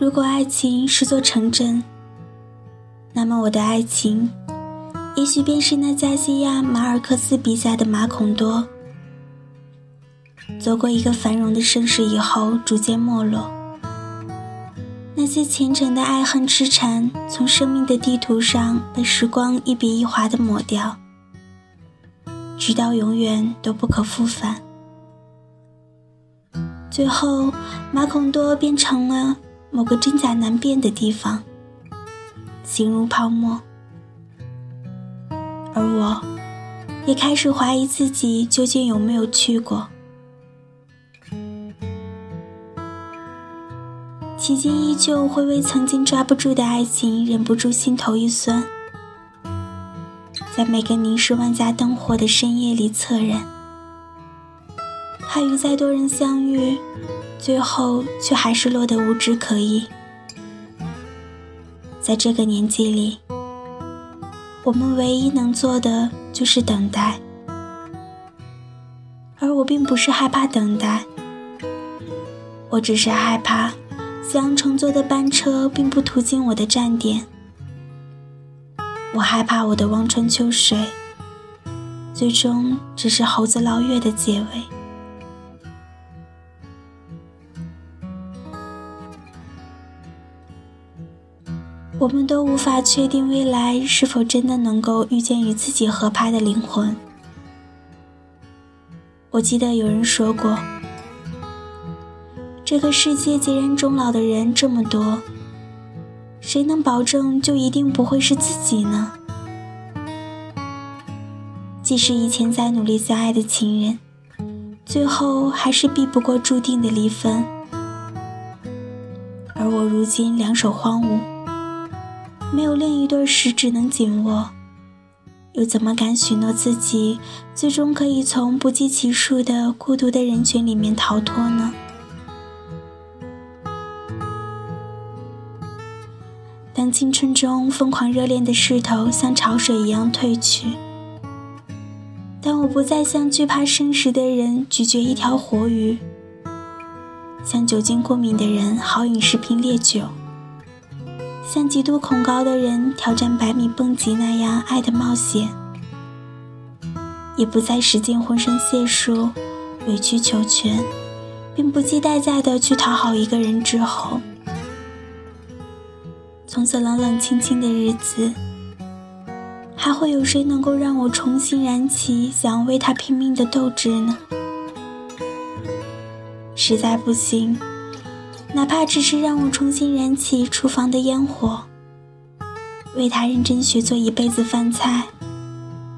如果爱情是座城镇，那么我的爱情，也许便是那加西亚马尔克斯笔下的马孔多。走过一个繁荣的盛世以后，逐渐没落。那些虔诚的爱恨痴缠，从生命的地图上被时光一笔一划地抹掉，直到永远都不可复返。最后，马孔多变成了某个真假难辨的地方，形如泡沫。而我，也开始怀疑自己究竟有没有去过。迄今依旧会为曾经抓不住的爱情忍不住心头一酸，在每个凝视万家灯火的深夜里恻人，怕与再多人相遇，最后却还是落得无枝可依。在这个年纪里，我们唯一能做的就是等待，而我并不是害怕等待，我只是害怕。将乘坐的班车并不途经我的站点，我害怕我的望穿秋水，最终只是猴子捞月的结尾。我们都无法确定未来是否真的能够遇见与自己合拍的灵魂。我记得有人说过。这个世界孑然终老的人这么多，谁能保证就一定不会是自己呢？即使以前再努力相爱的情人，最后还是避不过注定的离分。而我如今两手荒芜，没有另一对十指能紧握，又怎么敢许诺自己最终可以从不计其数的孤独的人群里面逃脱呢？当青春中疯狂热恋的势头像潮水一样退去，当我不再像惧怕生食的人咀嚼一条活鱼，像酒精过敏的人豪饮十瓶烈酒，像极度恐高的人挑战百米蹦极那样爱的冒险，也不再使尽浑身解数委曲求全，并不计代价的去讨好一个人之后。从此冷冷清清的日子，还会有谁能够让我重新燃起想要为他拼命的斗志呢？实在不行，哪怕只是让我重新燃起厨房的烟火，为他认真学做一辈子饭菜，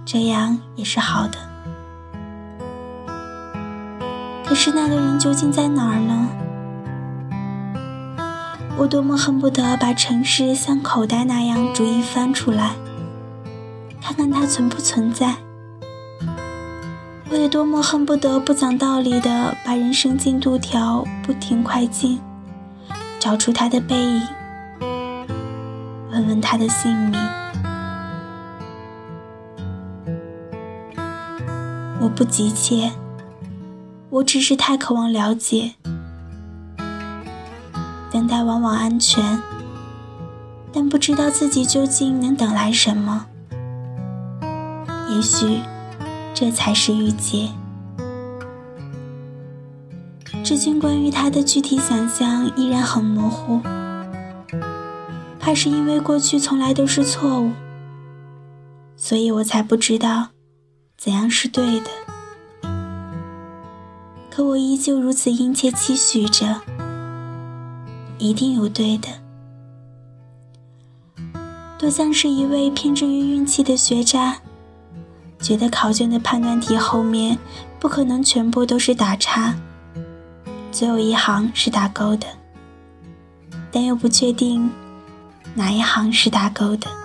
这样也是好的。可是那个人究竟在哪儿呢？我多么恨不得把城市像口袋那样逐一翻出来，看看它存不存在。我也多么恨不得不讲道理的把人生进度条不停快进，找出他的背影，问问他的姓名。我不急切，我只是太渴望了解。等待往往安全，但不知道自己究竟能等来什么。也许，这才是遇见。至今关于他的具体想象依然很模糊，怕是因为过去从来都是错误，所以我才不知道怎样是对的。可我依旧如此殷切期许着。一定有对的，多像是一位偏执于运气的学渣，觉得考卷的判断题后面不可能全部都是打叉，总有一行是打勾的但又不确定哪一行是打勾的。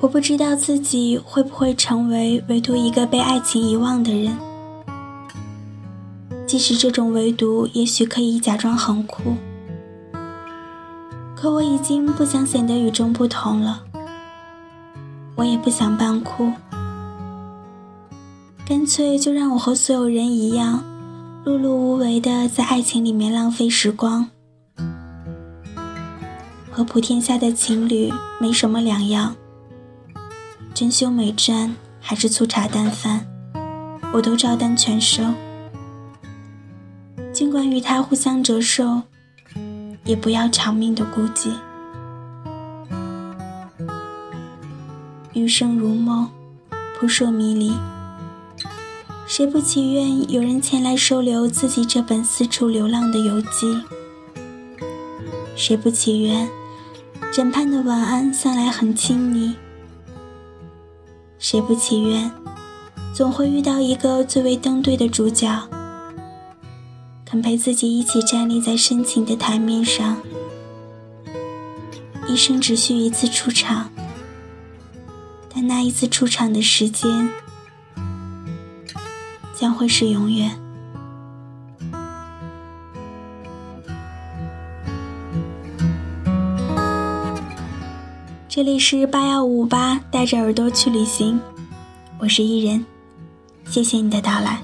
我不知道自己会不会成为唯独一个被爱情遗忘的人，即使这种唯独也许可以假装很酷，可我已经不想显得与众不同了。我也不想扮酷，干脆就让我和所有人一样，碌碌无为的在爱情里面浪费时光，和普天下的情侣没什么两样。珍馐美馔还是粗茶淡饭，我都照单全收。尽管与他互相折寿，也不要长命的孤寂。余生如梦，扑朔迷离。谁不祈愿有人前来收留自己这本四处流浪的游记？谁不祈愿枕畔的晚安向来很亲昵？谁不祈愿，总会遇到一个最为登对的主角，肯陪自己一起站立在深情的台面上。一生只需一次出场，但那一次出场的时间，将会是永远。这里是八幺五八，带着耳朵去旅行，我是伊人，谢谢你的到来。